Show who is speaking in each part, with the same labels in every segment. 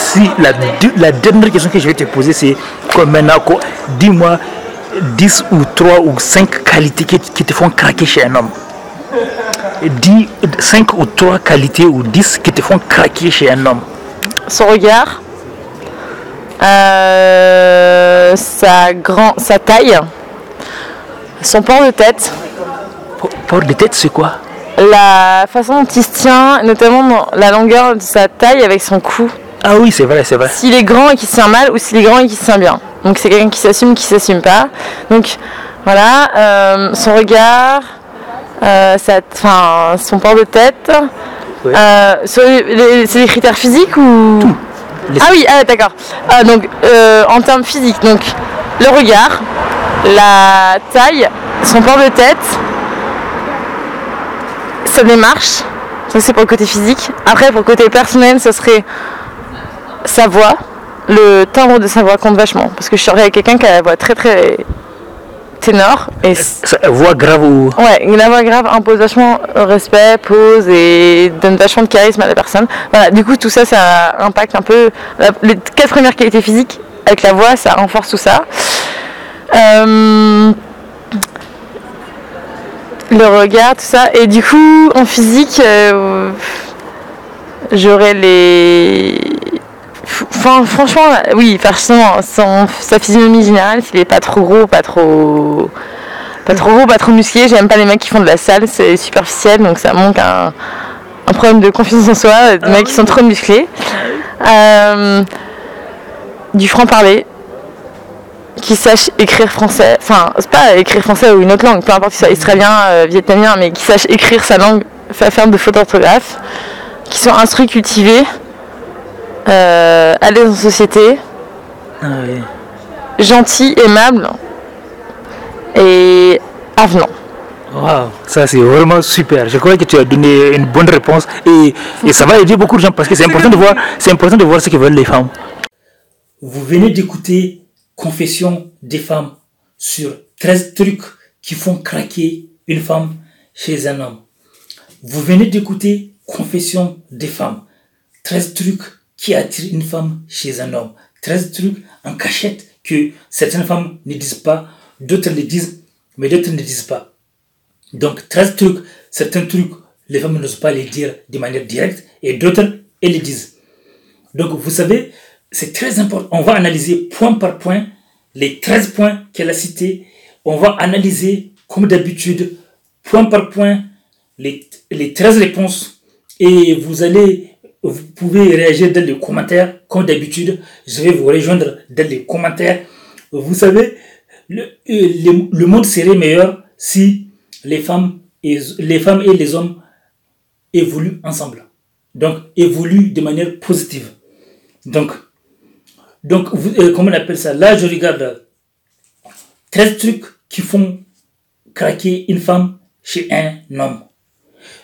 Speaker 1: si la, la dernière question que je vais te poser, c'est comme maintenant, dis-moi 10 ou 3 ou 5 qualités qui, te font craquer chez un homme. Dis 5 ou 3 qualités ou 10 qui te font craquer chez un homme.
Speaker 2: Son regard, euh, sa, grand, sa taille, son port de tête.
Speaker 1: Port de tête, c'est quoi?
Speaker 2: La façon dont il se tient, notamment la longueur de sa taille avec son cou.
Speaker 1: Ah oui, c'est vrai, c'est vrai.
Speaker 2: S'il est grand et qu'il se tient mal ou s'il est grand et qu'il se tient bien. Donc c'est quelqu'un qui s'assume, qui s'assume pas. Donc voilà, euh, son regard, euh, son port de tête. Euh, c'est des critères physiques ou? Ah oui, ah, d'accord. Ah, donc en termes physiques, donc le regard, la taille, son port de tête, sa démarche. Ça c'est pour le côté physique. Après pour le côté personnel, ce serait sa voix, le timbre de sa voix compte vachement. Parce que je suis avec quelqu'un qui a la voix très très ténor. Et
Speaker 1: voix grave ou
Speaker 2: Ouais, la voix grave impose vachement respect, pose et donne vachement de charisme à la personne. Voilà, du coup tout ça, ça impacte un peu les quatre premières qualités physiques avec la voix, ça renforce tout ça. Euh, le regard, tout ça. Et du coup, en physique, euh, j'aurais les franchement, oui, forcément, sa physionomie générale, s'il est pas trop gros, pas trop, pas trop gros, pas trop musclé, j'aime pas les mecs qui font de la salle, c'est superficiel, donc ça manque un, problème de confiance en soi, des mecs qui sont trop musclés. Euh, du franc-parler, qui sache écrire français, enfin, c'est pas écrire français ou une autre langue, peu importe si soit israélien, euh, vietnamien, mais qui sache écrire sa langue, faire de fautes d'orthographe, qui sont instruits, cultivés, euh, aller en société, ah gentil, aimable et avenant.
Speaker 1: Wow, ça c'est vraiment super. Je crois que tu as donné une bonne réponse et, et ça va aider beaucoup de gens parce que c'est important de voir, c'est important de voir ce que veulent les femmes. Vous venez d'écouter Confession des femmes sur 13 trucs qui font craquer une femme chez un homme. Vous venez d'écouter Confession des femmes. 13 trucs qui attire une femme chez un homme? 13 trucs en cachette que certaines femmes ne disent pas, d'autres le disent, mais d'autres ne disent pas? Donc 13 trucs, certains trucs, les femmes n'osent pas les dire de manière directe et d'autres, elles les disent. Donc vous savez, c'est très important. On va analyser point par point les 13 points qu'elle a cités. On va analyser, comme d'habitude, point par point, les, les 13 réponses. Et vous allez vous pouvez réagir dans les commentaires, comme d'habitude. Je vais vous rejoindre dans les commentaires. Vous savez, le, euh, le, monde serait meilleur si les femmes, et, les femmes et les hommes évoluent ensemble. Donc, évoluent de manière positive. Donc, donc euh, comment on appelle ça? Là, je regarde 13 trucs qui font craquer une femme chez un homme.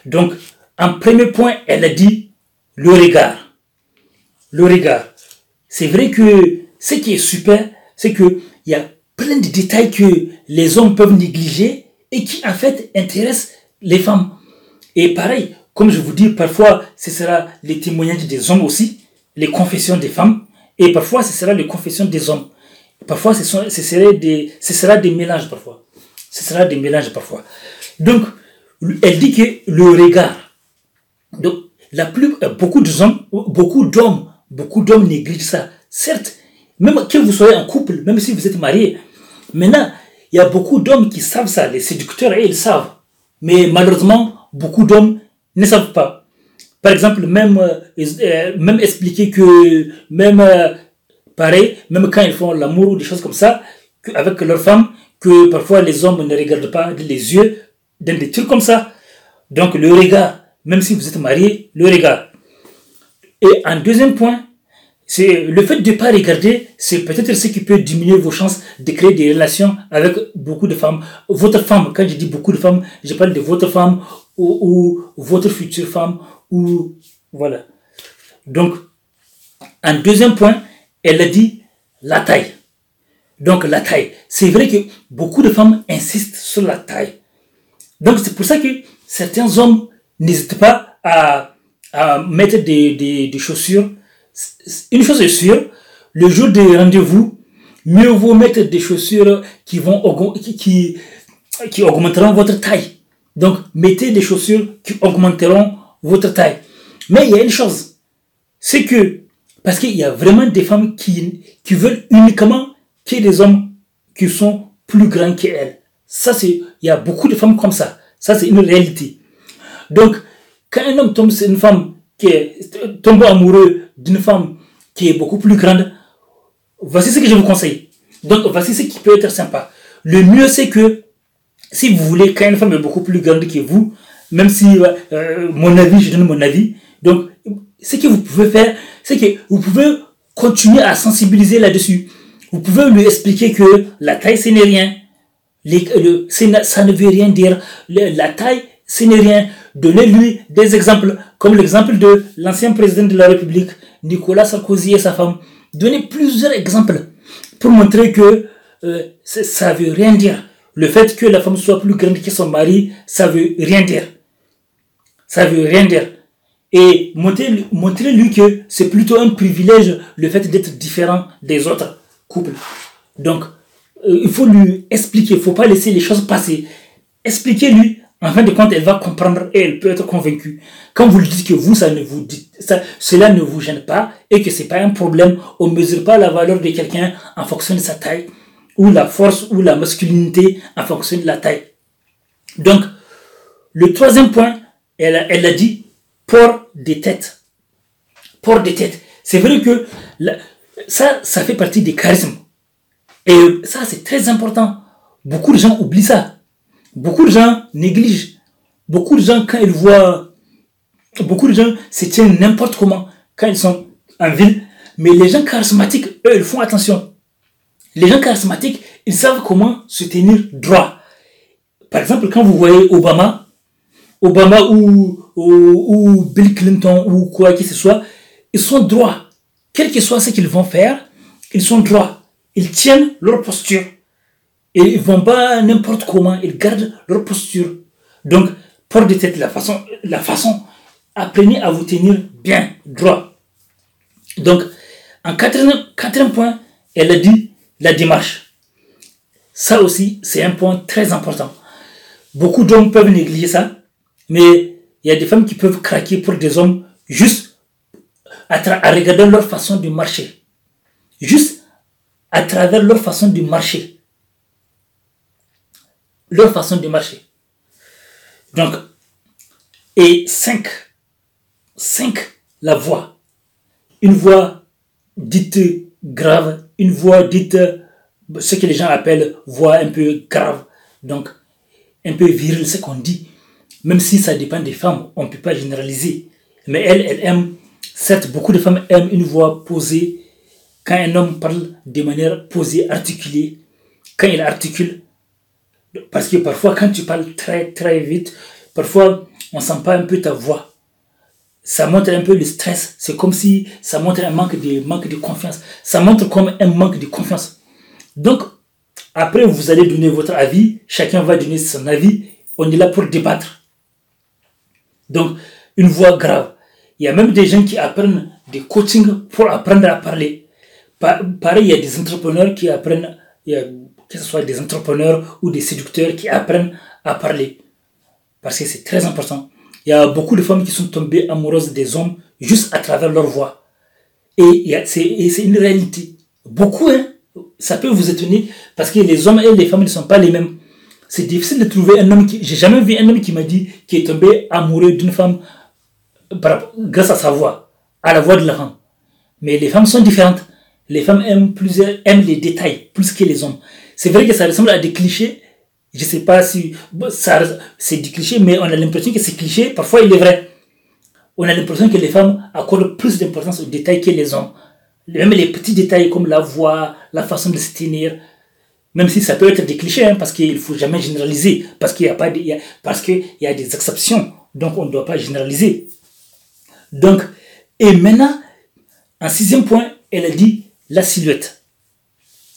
Speaker 1: Donc, en premier point, elle a dit le regard. Le regard. C'est vrai que ce qui est super, c'est qu'il y a plein de détails que les hommes peuvent négliger et qui en fait intéressent les femmes. Et pareil, comme je vous dis, parfois ce sera les témoignages des hommes aussi, les confessions des femmes, et parfois ce sera les confessions des hommes. Parfois ce, sont, ce, sera des, ce sera des mélanges parfois. Ce sera des mélanges parfois. Donc, elle dit que le regard. Donc, la plus, euh, beaucoup d'hommes, beaucoup d'hommes, beaucoup d'hommes négligent ça. Certes, même que vous soyez en couple, même si vous êtes marié, maintenant, il y a beaucoup d'hommes qui savent ça, les séducteurs, ils savent. Mais malheureusement, beaucoup d'hommes ne savent pas. Par exemple, même, euh, euh, même expliquer que, même, pareil, même quand ils font l'amour ou des choses comme ça, avec leur femme, que parfois les hommes ne regardent pas les yeux, dans des trucs comme ça. Donc le regard, même si vous êtes marié, le regard. Et un deuxième point, c'est le fait de ne pas regarder, c'est peut-être ce qui peut diminuer vos chances de créer des relations avec beaucoup de femmes. Votre femme, quand je dis beaucoup de femmes, je parle de votre femme ou, votre future femme ou voilà. Donc, un deuxième point, elle a dit la taille. Donc la taille. C'est vrai que beaucoup de femmes insistent sur la taille. Donc c'est pour ça que certains hommes n'hésitez pas à, à mettre des, des, des, chaussures une chose est sûre, le jour des rendez-vous, mieux vaut mettre des chaussures qui vont qui, qui augmenteront votre taille. Donc, mettez des chaussures qui augmenteront votre taille. Mais il y a une chose, c'est que, parce qu'il y a vraiment des femmes qui, qui veulent uniquement qu'il y ait des hommes qui sont plus grands qu'elles. Ça, c'est, il y a beaucoup de femmes comme ça. Ça, c'est une réalité. Donc, quand un homme tombe sur une femme qui tombe amoureux d'une femme qui est beaucoup plus grande, voici ce que je vous conseille. Donc, voici ce qui peut être sympa. Le mieux, c'est que si vous voulez, quand une femme est beaucoup plus grande que vous, même si euh, mon avis, je donne mon avis, donc ce que vous pouvez faire, c'est que vous pouvez continuer à sensibiliser là-dessus. Vous pouvez lui expliquer que la taille, ce n'est rien. le, ça ne veut rien dire. la taille, ce n'est rien. Donnez-lui des exemples, comme l'exemple de l'ancien président de la République, Nicolas Sarkozy et sa femme. Donnez plusieurs exemples pour montrer que euh, ça ne veut rien dire. Le fait que la femme soit plus grande que son mari, ça veut rien dire. Ça veut rien dire. Et montrez-lui que c'est plutôt un privilège le fait d'être différent des autres couples. Donc, euh, il faut lui expliquer, il ne faut pas laisser les choses passer. Expliquez-lui, en fin de compte, elle va comprendre et elle peut être convaincue. Quand vous lui dites que vous, ça ne vous ça, cela ne vous gêne pas et que c'est pas un problème, on mesure pas la valeur de quelqu'un en fonction de sa taille ou la force ou la masculinité en fonction de la taille. Donc, le troisième point, elle, elle a dit port des têtes. Port des têtes. C'est vrai que ça, ça fait partie des charismes. Et ça, c'est très important. Beaucoup de gens oublient ça. Beaucoup de gens négligent. Beaucoup de gens, quand ils voient, beaucoup de gens se tiennent n'importe comment quand ils sont en ville. Mais les gens charismatiques, eux, ils font attention les gens charismatiques, ils savent comment se tenir droit. Par exemple, quand vous voyez Obama, Obama ou, ou, Bill Clinton ou quoi que ce soit, ils sont droits. Quel que soit ce qu'ils vont faire, ils sont droits. Ils tiennent leur posture. Et ils vont pas n'importe comment, ils gardent leur posture. Donc, pour de tête, la façon, la façon, apprenez à vous tenir bien, droit. Donc, en quatrième, quatrième point, elle a dit la démarche. Ça aussi, c'est un point très important. Beaucoup d'hommes peuvent négliger ça, mais il y a des femmes qui peuvent craquer pour des hommes juste à, regarder leur façon de marcher. Juste à travers leur façon de marcher. Leur façon de marcher. Donc, et 5. 5. La voix. Une voix dite grave, une voix dite, ce que les gens appellent voix un peu grave, donc un peu virile, ce qu'on dit. Même si ça dépend des femmes, on ne peut pas généraliser. Mais elle, elle aime, certes, beaucoup de femmes aiment une voix posée. Quand un homme parle de manière posée, articulée, quand il articule, parce que parfois quand tu parles très très vite, parfois on sent pas un peu ta voix ça montre un peu le stress. C'est comme si ça montre un manque de, manque de confiance. Ça montre comme un manque de confiance. Donc, après, vous allez donner votre avis. Chacun va donner son avis. On est là pour débattre. Donc, une voix grave. Il y a même des gens qui apprennent des coachings pour apprendre à parler. Pareil, il y a des entrepreneurs qui apprennent, que ce soit des entrepreneurs ou des séducteurs qui apprennent à parler. Parce que c'est très important. Il y a beaucoup de femmes qui sont tombées amoureuses des hommes juste à travers leur voix. Et c'est une réalité. Beaucoup, hein, ça peut vous étonner parce que les hommes et les femmes ne sont pas les mêmes. C'est difficile de trouver un homme qui. J'ai jamais vu un homme qui m'a dit qu'il est tombé amoureux d'une femme grâce à sa voix, à la voix de la femme. Mais les femmes sont différentes. Les femmes aiment, plusieurs, aiment les détails plus que les hommes. C'est vrai que ça ressemble à des clichés, je sais pas si c'est du cliché, mais on a l'impression que c'est cliché, parfois il est vrai. On a l'impression que les femmes accordent plus d'importance aux détails que les hommes. Même les petits détails comme la voix, la façon de se tenir, même si ça peut être des clichés, hein, parce qu'il ne faut jamais généraliser, parce qu'il y a y a des exceptions, donc on ne doit pas généraliser. Donc, et maintenant, en sixième point, elle a dit la silhouette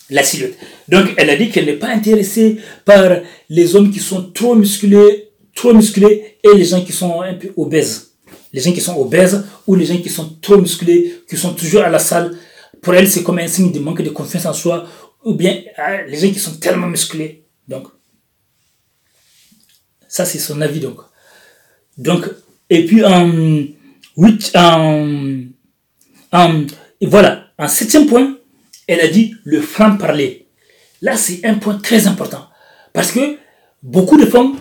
Speaker 1: la silhouette. Donc, elle a dit qu'elle n'est pas intéressée par les hommes qui sont trop musclés, trop musclés et les gens qui sont un peu obèses. Les gens qui sont obèses ou les gens qui sont trop musclés, qui sont toujours à la salle, pour elles, c'est comme un signe de manque de confiance en soi, ou bien ah, les gens qui sont tellement musclés. Donc, ça, c'est son avis. Donc, donc et puis, en, 8, en, en, voilà, en septième point, elle a dit le franc-parler. Là, c'est un point très important. Parce que beaucoup de femmes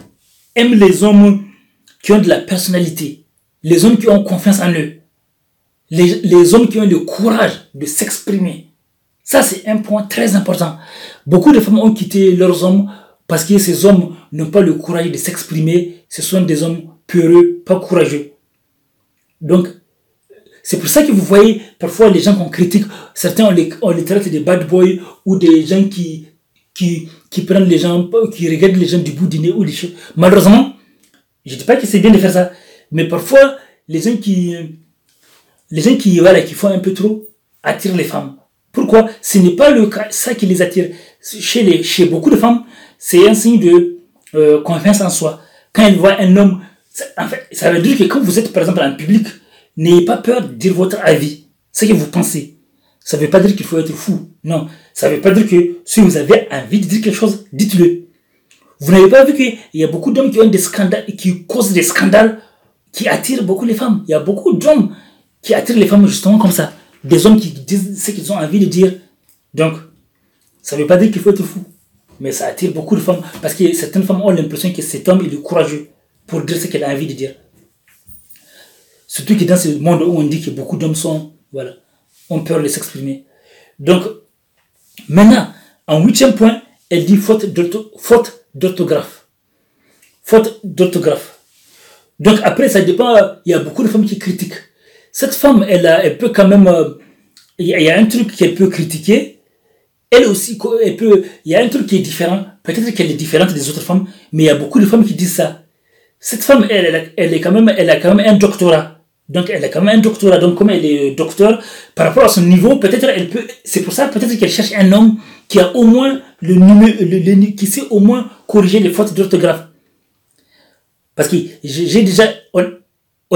Speaker 1: aiment les hommes qui ont de la personnalité, les hommes qui ont confiance en eux, les, les hommes qui ont le courage de s'exprimer. Ça, c'est un point très important. Beaucoup de femmes ont quitté leurs hommes parce que ces hommes n'ont pas le courage de s'exprimer. Ce sont des hommes peureux, pas courageux. Donc, c'est pour ça que vous voyez parfois les gens qu'on critique, certains on les, on les traite de bad boys ou des gens qui, qui, qui prennent les gens, qui regardent les gens du bout du nez ou des choses. Malheureusement, je ne dis pas que c'est bien de faire ça, mais parfois les gens qui, les gens qui, voilà, qui font un peu trop attirent les femmes. Pourquoi? Ce n'est pas le cas, ça qui les attire. Chez, les, chez beaucoup de femmes, c'est un signe de euh, confiance en soi. Quand elles voient un homme, en fait, ça veut dire que quand vous êtes par exemple en public, n'ayez pas peur de dire votre avis, ce que vous pensez. Ça ne veut pas dire qu'il faut être fou. Non. Ça ne veut pas dire que si vous avez envie de dire quelque chose, dites-le. Vous n'avez pas vu qu'il y a beaucoup d'hommes qui ont des scandales, qui causent des scandales qui attirent beaucoup les femmes. Il y a beaucoup d'hommes qui attirent les femmes justement comme ça. Des hommes qui disent ce qu'ils ont envie de dire. Donc, ça ne veut pas dire qu'il faut être fou. Mais ça attire beaucoup de femmes. Parce que certaines femmes ont l'impression que cet homme est courageux pour dire ce qu'elle a envie de dire. Surtout que dans ce monde où on dit que beaucoup d'hommes sont, voilà, ont peur de s'exprimer. Donc, maintenant, en huitième point, elle dit faute d'orthographe. Faute d'orthographe. Donc après, ça dépend, il y a beaucoup de femmes qui critiquent. Cette femme, elle, elle peut quand même, euh, il y a un truc qu'elle peut critiquer. Elle aussi, elle peut, il y a un truc qui est différent. Peut-être qu'elle est différente des autres femmes, mais il y a beaucoup de femmes qui disent ça. Cette femme, elle, elle, elle est quand même, elle a quand même un doctorat. Donc elle a quand même un doctorat. Donc comme elle est docteur, par rapport à son niveau, peut-être elle peut. C'est pour ça peut-être qu'elle cherche un homme qui a au moins le qui sait au moins corriger les fautes d'orthographe. Parce que j'ai déjà, on,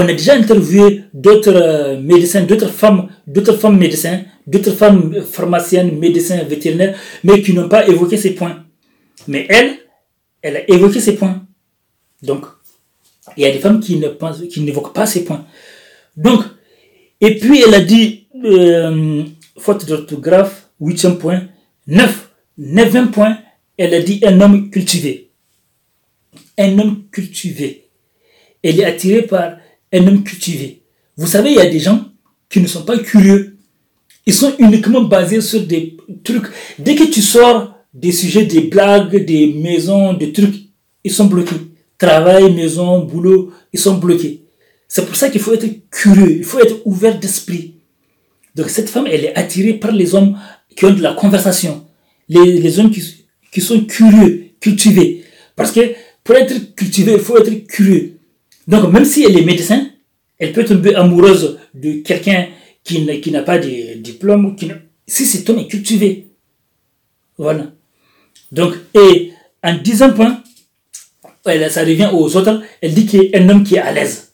Speaker 1: a déjà interviewé d'autres euh, médecins, d'autres femmes, d'autres femmes médecins, d'autres femmes pharmaciennes, médecins, vétérinaires, mais qui n'ont pas évoqué ces points. Mais elle, elle a évoqué ces points. Donc, il y a des femmes qui ne pensent, qui n'évoquent pas ces points. Donc, et puis elle a dit, euh, faute d'orthographe, huitième point, neuf, neuvième point, elle a dit un homme cultivé. Un homme cultivé. Elle est attirée par un homme cultivé. Vous savez, il y a des gens qui ne sont pas curieux. Ils sont uniquement basés sur des trucs. Dès que tu sors des sujets, des blagues, des maisons, des trucs, ils sont bloqués. Travail, maison, boulot, ils sont bloqués. C'est pour ça qu'il faut être curieux, il faut être ouvert d'esprit. Donc cette femme, elle est attirée par les hommes qui ont de la conversation, les, les hommes qui, qui sont curieux, cultivés. Parce que pour être cultivé, il faut être curieux. Donc même si elle est médecin, elle peut tomber amoureuse de quelqu'un qui, qui n'a pas de diplôme. Qui si cet homme est cultivé. Voilà. Donc, et en disant point, ça revient aux autres, elle dit qu'il y a un homme qui est à l'aise.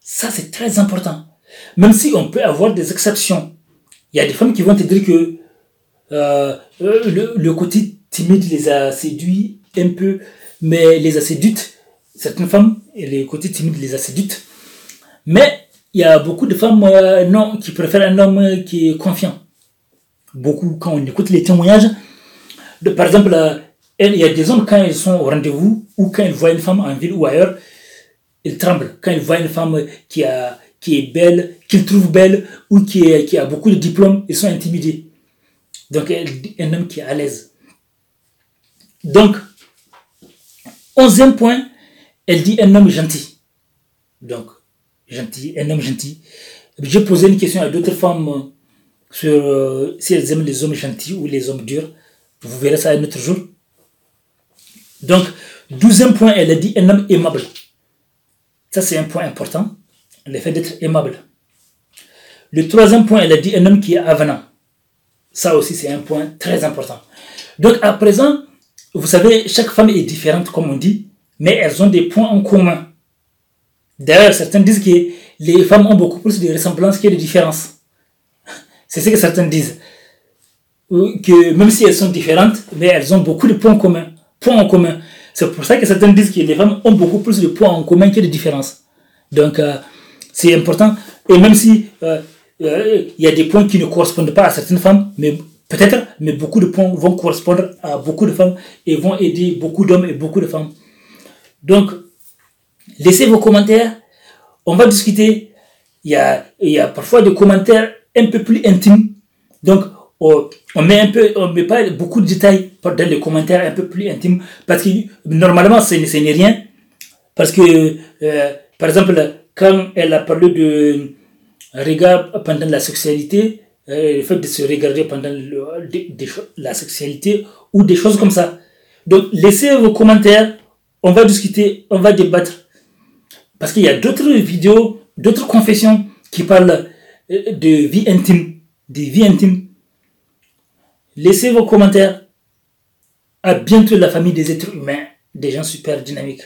Speaker 1: Ça, c'est très important. Même si on peut avoir des exceptions. Il y a des femmes qui vont te dire que euh, le, le, côté timide les a séduits un peu, mais les a séduites. Certaines femmes, le côté timide les a séduites. Mais il y a beaucoup de femmes euh, non, qui préfèrent un homme qui est confiant. Beaucoup, quand on écoute les témoignages, par exemple, euh, il y a des hommes, quand ils sont au rendez-vous ou quand ils voient une femme en ville ou ailleurs, il tremble quand il voit une femme qui, a, qui est belle, qu'il trouve belle ou qui, qui a beaucoup de diplômes, ils sont intimidés. Donc, un homme qui est à l'aise. Donc, onzième point, elle dit un homme gentil. Donc, gentil, un homme gentil. J'ai posé une question à d'autres femmes sur euh, si elles aiment les hommes gentils ou les hommes durs. Vous verrez ça un autre jour. Donc, douzième point, elle a dit un homme aimable. Ça, c'est un point important, le fait d'être aimable. Le troisième point, elle a dit un homme qui est avenant. Ça aussi, c'est un point très important. Donc, à présent, vous savez, chaque femme est différente, comme on dit, mais elles ont des points en commun. D'ailleurs, certains disent qu'il les femmes ont beaucoup plus de ressemblances que de différences. C'est ce que certains disent. Que même si elles sont différentes, mais elles ont beaucoup de points communs. Points en commun. C'est pour ça que certains disent que les femmes ont beaucoup plus de points en commun que de différences. Donc, euh, c'est important. Et même si euh, euh, il y a des points qui ne correspondent pas à certaines femmes, mais peut-être, mais beaucoup de points vont correspondre à beaucoup de femmes et vont aider beaucoup d'hommes et beaucoup de femmes. Donc, laissez vos commentaires. On va discuter. Il y a, y a parfois des commentaires un peu plus intimes. Donc, on, met un peu, on met pas beaucoup de détails dans les commentaires un peu plus intimes parce que normalement, ce n'est rien. Parce que, euh, par exemple, quand elle a parlé de regard pendant la sexualité, euh, le fait de se regarder pendant la sexualité ou des choses comme ça. Donc, laissez vos commentaires, on va discuter, on va débattre. Parce qu'il y a d'autres vidéos, d'autres confessions qui parlent euh, de vie intime, de vie intime. Laissez vos commentaires. À bientôt la famille des êtres humains, des gens super dynamiques.